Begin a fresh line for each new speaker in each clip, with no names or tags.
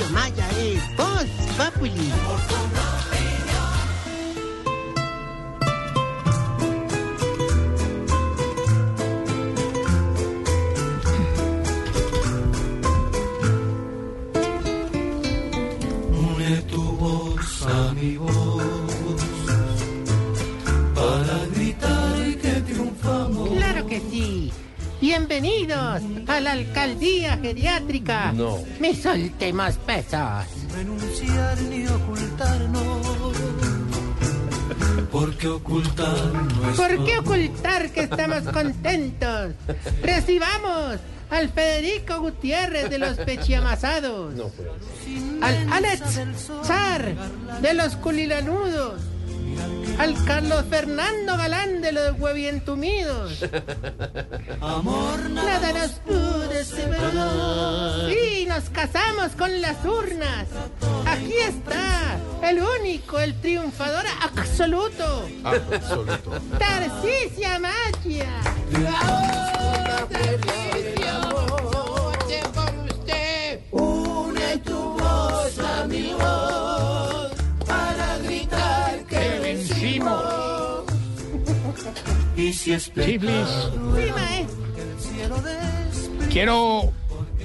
Tarcisio Maya es Voz Populi. Bienvenidos a la alcaldía geriátrica.
No.
Me soltemos pesos.
Renunciar ni ocultarnos. Porque ocultar no es
¿Por qué ocultar que estamos contentos? Recibamos al Federico Gutiérrez de los Pechiamasados.
No, pues.
Al Alex Zar de los Culilanudos. Al Carlos Fernando Galán de los Huevientumidos.
amor
Nada nos pudo separar. Sí, nos casamos con las urnas. Aquí está, el único, el triunfador absoluto.
Absoluto.
Tarcisia Magia.
Chiflis,
Sí,
cielo de
quiero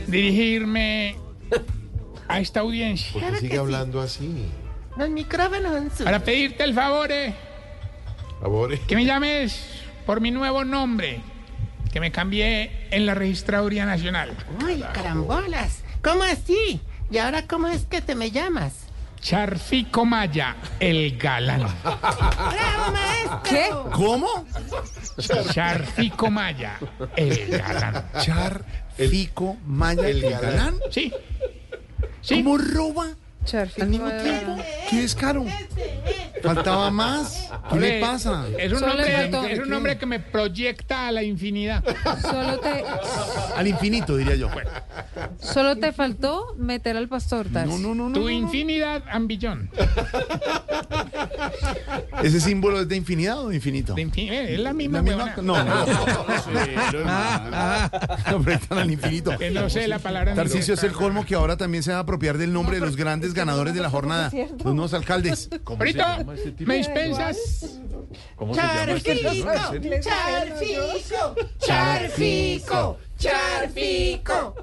dirigirme a esta audiencia
¿Por qué sigue hablando así?
Los micrófonos en su.
para pedirte el favor eh,
Favor.
que me llames por mi nuevo nombre que me cambié en la registraduría nacional.
Uy, carambolas. ¿Cómo así? ¿Y ahora cómo es que te me llamas?
Charfico Maya, el galán.
¡Bravo, maestro!
¿Qué?
¿Cómo?
Charfico Maya, el galán.
Char, Fico, Maya,
el galán.
Sí. Sí.
¿Cómo roba
Charfico
al mismo tiempo? ¿Qué descaro? Faltaba más. ¿Qué le
Hombre,
pasa?
Es un, es nombre que me proyecta a la infinidad.
Solo te,
Al infinito, diría yo.
solo te faltó meter al pastor, Tarsi.
No, no, no, no.
Tu
no.
infinidad ambillón.
¿Ese símbolo es de infinidad o de infinito?
De infin- eh, es la misma.
¿La misma? No, no. No, están al infinito.
Que no sé la palabra. inglés.
es el colmo que ahora también se va a apropiar del nombre de los grandes ganadores de la jornada. Los nuevos alcaldes.
Ahorita, ¿me dispensas?
¡Charfico! ¡Charfico! ¡Charfico! ¡Charfico!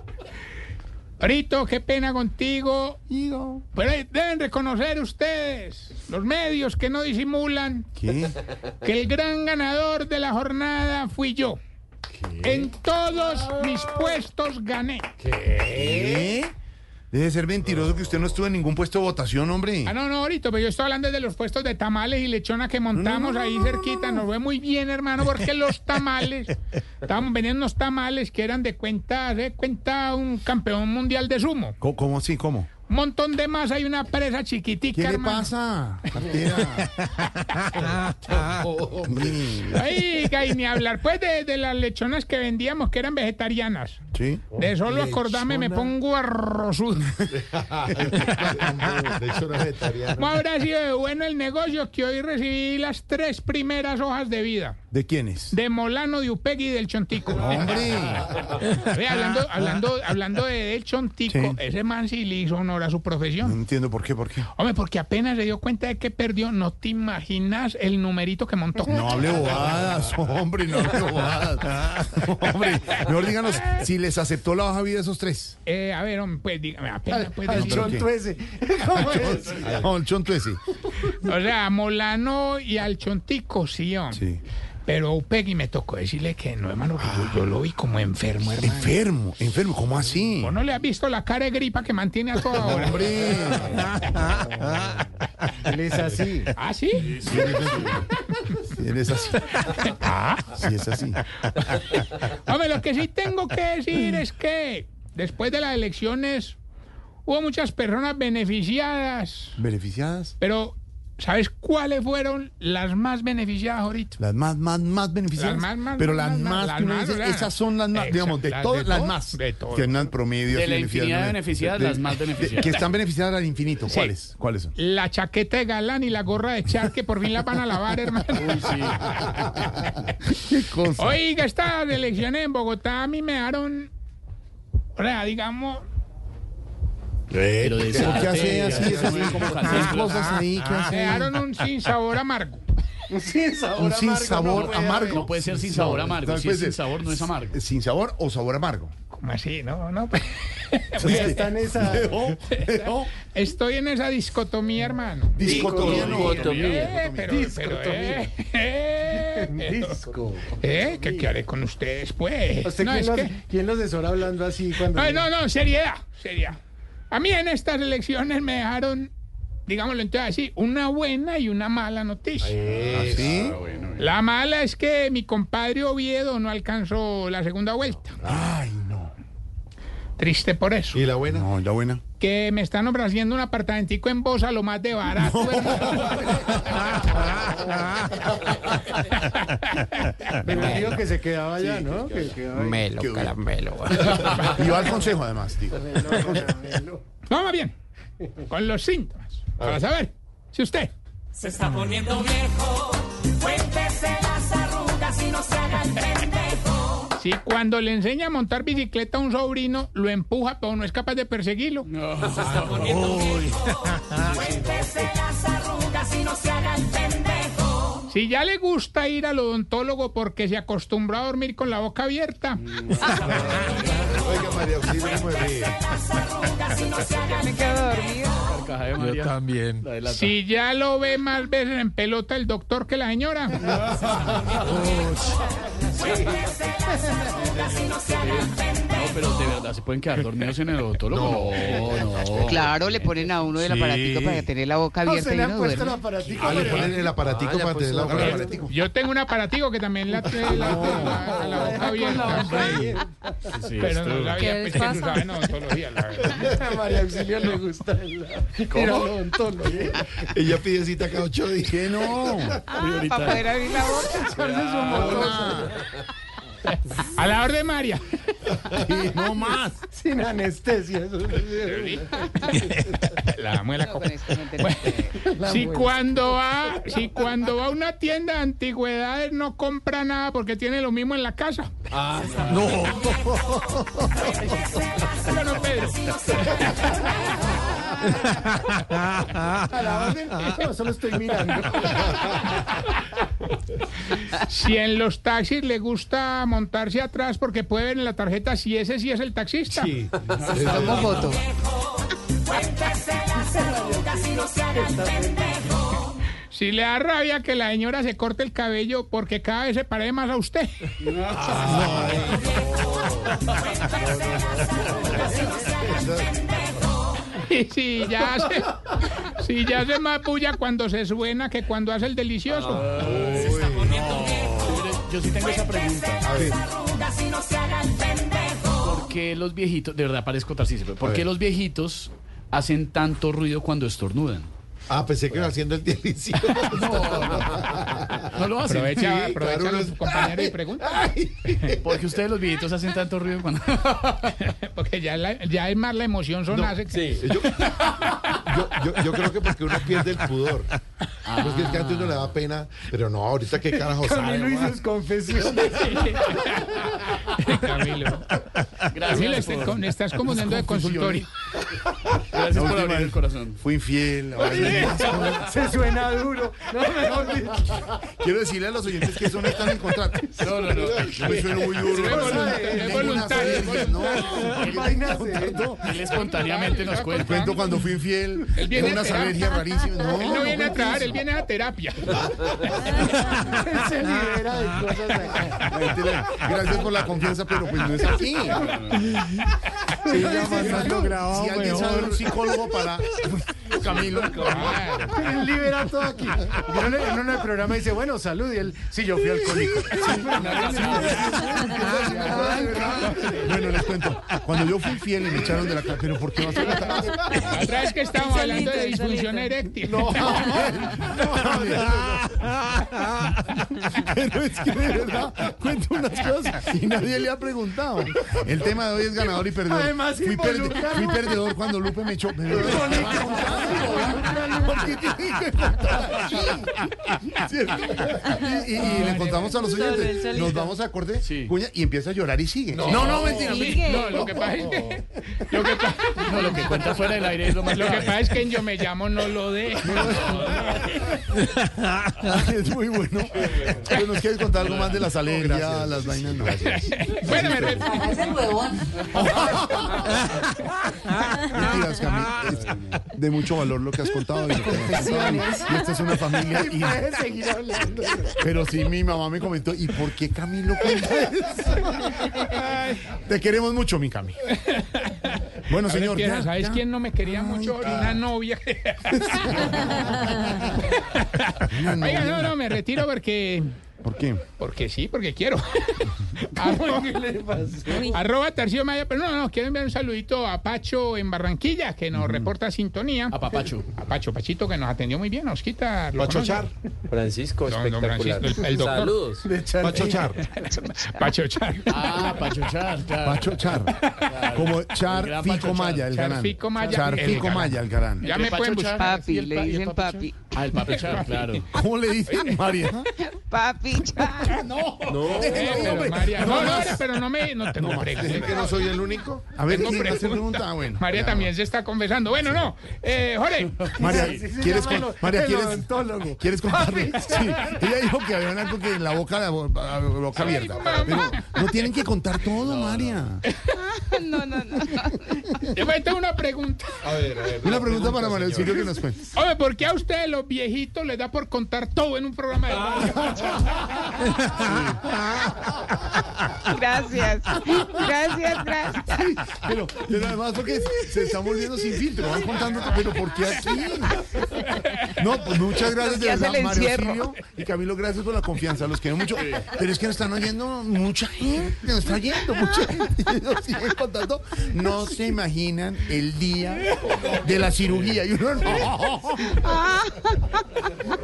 Ahorita, qué pena contigo.
Digo.
Pero deben reconocer ustedes, los medios que no disimulan,
¿Qué?
que el gran ganador de la jornada fui yo. En todos mis puestos gané.
¿Qué? Debe ser mentiroso que usted no estuvo en ningún puesto de votación, hombre.
Ah, no, no, ahorita, pero yo estoy hablando de los puestos de tamales y lechona que montamos
no, no,
ahí
no,
cerquita. Nos fue muy bien, hermano, porque los tamales, estábamos vendiendo unos tamales que eran de cuenta, de cuenta un campeón mundial de sumo.
¿Cómo, cómo así? ¿Cómo?
Un montón de masa y una presa chiquitica,
¿Qué le
hermano.
pasa?
Oiga, y ni hablar pues de, de las lechonas que vendíamos que eran vegetarianas.
Sí.
De solo acordarme me pongo arrozudo.
De hecho, era vegetariano.
¿Cómo habrá sido de bueno el negocio que hoy recibí las tres primeras hojas de vida?
¿De quiénes?
De Molano, de Upegui y del Chontico.
Hombre.
Ve, hablando, hablando, hablando de del Chontico,
Sí.
ese man sí le hizo honor a su
No
profesión.
entiendo por qué, por qué.
Hombre, porque apenas se dio cuenta de que perdió, no te imaginas el numerito que montó.
No hable bobadas, hombre, no hable bobadas. Hombre, mejor díganos si les aceptó la baja vida esos tres.
Eh, a ver, hombre, pues dígame, apenas pues
al
decir-
chonto
ese.
No, el chonto ese.
O sea, a Molano y al Chontico, sí, hombre.
Sí.
Pero a Upegui me tocó decirle que no, hermano, que yo, yo lo vi como enfermo, hermano.
Enfermo, enfermo, ¿cómo así?
¿Vos no le has visto la cara de gripa que mantiene a toda hora?
Hombre.
Él es así.
¿Ah, sí?
Sí, él es así.
Ah.
Sí, es así.
Hombre, lo que sí tengo que decir es que después de las elecciones hubo muchas personas beneficiadas,
¿Beneficiadas?
pero ¿sabes cuáles fueron las más beneficiadas ahorita?
Las más, más, más beneficiadas.
Las más, más,
Pero
más,
las
más, las
que uno dice, esas son las más,
exacto,
digamos, de
las
todas
de
las
todo,
más.
de todo.
Que andan promedio.
De la
beneficiadas,
infinidad de beneficiadas, las más beneficiadas.
Que están beneficiadas al infinito.
Sí.
¿Cuáles? ¿Cuáles son?
La chaqueta de galán y la gorra de char que por fin la van a lavar, hermano.
¿Qué cosa?
Oiga, estas elecciones en Bogotá a mí me daron, o sea, digamos,
Pero de
¿Pero qué hace así? Es así, como cosas ahí que hace.
dejaron un sin sabor amargo.
Sin sabor
Un sin
amargo,
sabor amargo.
No puede ser sin sabor amargo. Si es sin sabor, no es amargo.
¿Sin sabor o sabor amargo?
¿Cómo así? No, no.
Ya está en esa.
No,
Estoy en esa discotomía, hermano.
Discotomía no.
Eh, pero, pero, eh, eh, pero-
Disco.
eh, ¿qué, qué haré con ustedes, pues?
¿Usted
No,
quién,
es
los,
que...
quién los asesora hablando así cuando.?
Ay, no, no, seriedad, seriedad. A mí en estas elecciones me dejaron, digámoslo entonces así, una buena y una mala noticia.
¿Así?
La mala es que mi compadre Oviedo no alcanzó la segunda vuelta.
Ay, no.
Triste por eso.
¿Y la buena?
No, la buena.
Que me están ofreciendo un apartamentico en Bosa lo más de barato.
Pero dijo que se quedaba allá, ¿no? Que quedaba.
Melo, caramelo.
Y va al consejo, además, digo.
Vamos bien, con los síntomas. Para saber si usted
Se está poniendo viejo.
Si cuando le enseña a montar bicicleta a un sobrino, lo empuja, pero no es capaz de perseguirlo.
Se está poniendo viejo. Cuéntese las arrugas y no se haga el pendejo.
Si ya le gusta ir al odontólogo porque se acostumbró a dormir con la boca abierta.
Oiga, María Auxilio, ¿cómo me ríe?
Las arrugas y no se haga el
Me quedo dormida.
Carcaja de María.
también.
Si ya lo ve más veces en pelota el doctor que la señora.
pero de verdad, ¿se pueden quedar dormidos en el odontólogo? No, no.
Claro, le ponen a uno del
Sí.
aparatico para tener la boca
¿A
abierta
usted
y
le han
uno
puesto el
duerme.
aparatico?
Ah, le ponen el aparatico para tener la boca abierta.
Yo tengo un aparatico que también la tiene la, la- la boca abierta.
Sí,
Pero no
esto-
sabía
¿Qué
pues,
pasa?
se usaba en odontología, la verdad.
A María Auxilio le gusta el, ir al odontólogo. Ella pide cita cada ocho días.
¿Qué no?
Ah, para poder abrir la boca.
A la orden María.
Sí, no más.
Sin anestesia.
La muela
No, no
Si cuando va, si cuando va a una tienda de antigüedades no compra nada porque tiene lo mismo en la casa.
No.
Pero no, Pedro.
A la orden. No, solo estoy mirando.
Si en los taxis le gusta montarse atrás porque puede ver en la tarjeta si ese sí es el taxista.
Sí.
Tomo foto.
Si le da rabia que la señora se corte el cabello porque cada vez se parece más a usted. Y si ya se, si ya se más bulla cuando se suena que cuando hace el delicioso.
Yo sí tengo esa pregunta. ¿Por qué los viejitos, de verdad parezco Tarcisio, ¿por qué los viejitos hacen tanto ruido cuando estornudan?
Ah, pensé que iba haciendo el delicioso.
No lo hacen.
Aprovecha,
Sí,
aprovecha
claro,
a los compañeros y pregunta.
Porque ustedes los viejitos hacen tanto ruido cuando...
Porque ya, la- ya es más la emoción son hace que-
Yo, yo, yo, yo creo que porque uno pierde el pudor. Porque es que antes uno le da pena, pero no, ahorita qué carajo sabe.
Camilo y sus confesiones.
Camilo.
Gracias
este-
por,
estás confundiendo de consultorio.
gracias por abrir el corazón.
Fui infiel.
Se suena duro. No.
Quiero decirle a los oyentes que eso no está en el contrato.
No, no, no.
Yo me sueno muy duro.
Es voluntario,
una No.
Él espontáneamente nos cuenta.
Cuento cuando fui infiel.
Él viene
Tengo unas
a terapia.
alergias rarísimas. No,
Él no viene a trabajar, él viene a terapia.
Él se libera de cosas.
Gracias por la confianza, pero pues no es aquí.
Sí, ya mandando grabado,
Si alguien
mejor.
sabe un psicólogo para Camilo.
Él libera todo aquí. Y uno, en uno del programa dice, bueno, salud. Y él, sí, yo fui alcohólico.
Bueno, les cuento. Cuando yo fui infiel y me echaron de la casa, pero ¿por qué vas a contar?
La otra vez que estábamos hablando de
solito, él
disfunción
solito.
eréctil.
Pero es que de verdad cuento unas cosas y nadie le ha preguntado. El tema de hoy es ganador y perdedor.
Además,
fui, perde- fui perdedor cuando Lupe me echó. Pero ¿Por qué tiene que. Y, y- y le contamos a los oyentes. Nos vamos a acorde,
Sí.
cuña, y empieza a llorar y sigue. No, no, mentira.
Sigue.
No, lo que pasa es que. Lo que, pa-
No, lo que cuenta fuera del aire es lo más
Lo que pasa es que en Yo Me Llamo no lo de.
es muy bueno. Pero nos quieres contar algo más de las alergias, las vainas. No.
Bueno, me re-
Mentiras, Cami, es de mucho valor lo que has contado. Y, esta es una familia. Y... Pero sí, mi mamá me comentó, ¿y por qué Camilo cuenta eso? Te queremos mucho, mi Cami. Bueno,
Ahora
señor. ya,
¿Sabes
ya.
quién no me quería mucho? Una novia. Oiga, no, no, me retiro porque.
¿Por qué?
Porque sí, porque quiero. arroba, arroba Tarcillo Maya, pero no, no, quiero enviar un saludito a Pacho en Barranquilla, que nos reporta sintonía.
A Papacho.
A Pacho, Pachito, que nos atendió muy bien, Osquita. ¿lo
Pacho? Char.
Francisco,
No,
espectacular.
Francisco, el- el doctor.
Saludos.
Pacho Char.
Pacho Char.
Ah, Pacho Char, claro.
Pacho Char. Como Char Fico. Maya, el
Char
galán.
Fico Maya,
Char
el
Fico. Maya, el galán.
Ya
¿El
me pueden buscar.
Papi,
¿Y el
le dicen
Papi
papi.
Ah, el Papi Char, claro.
¿Cómo le dicen, María?
Papi, ya.
No.
Eh, pero María, no, no, pero no me, no tengo preguntas.
¿Dicen que no soy el único?
A ver,
Tengo
¿quién hace
pregunta.
pregunta? Ah, bueno.
María
ya.
también se está confesando. Bueno, no. Eh, Jorge.
María, ¿quieres, con- María, ¿quieres, ¿quieres contarle? Sí, ella dijo que había algo que en la boca, la bo- la boca abierta. Pero no tienen que contar todo, María.
No, no, no.
Yo me tengo una pregunta.
A ver, a ver.
Una pregunta para Auxilio que nos cuente.
Hombre, ¿por qué a ustedes los viejitos les da por contar todo en un programa de radio?
Gracias. Gracias, gracias.
Pero, pero además porque se están volviendo sin filtro, van contando, todo, pero ¿por qué aquí? No, pues muchas gracias de verdad, Mario. Auxilio y Camilo, gracias por la confianza, los quiero mucho. Pero es que nos están oyendo mucha gente, nos está oyendo mucha gente, No se imaginan el día de la cirugía y uno no.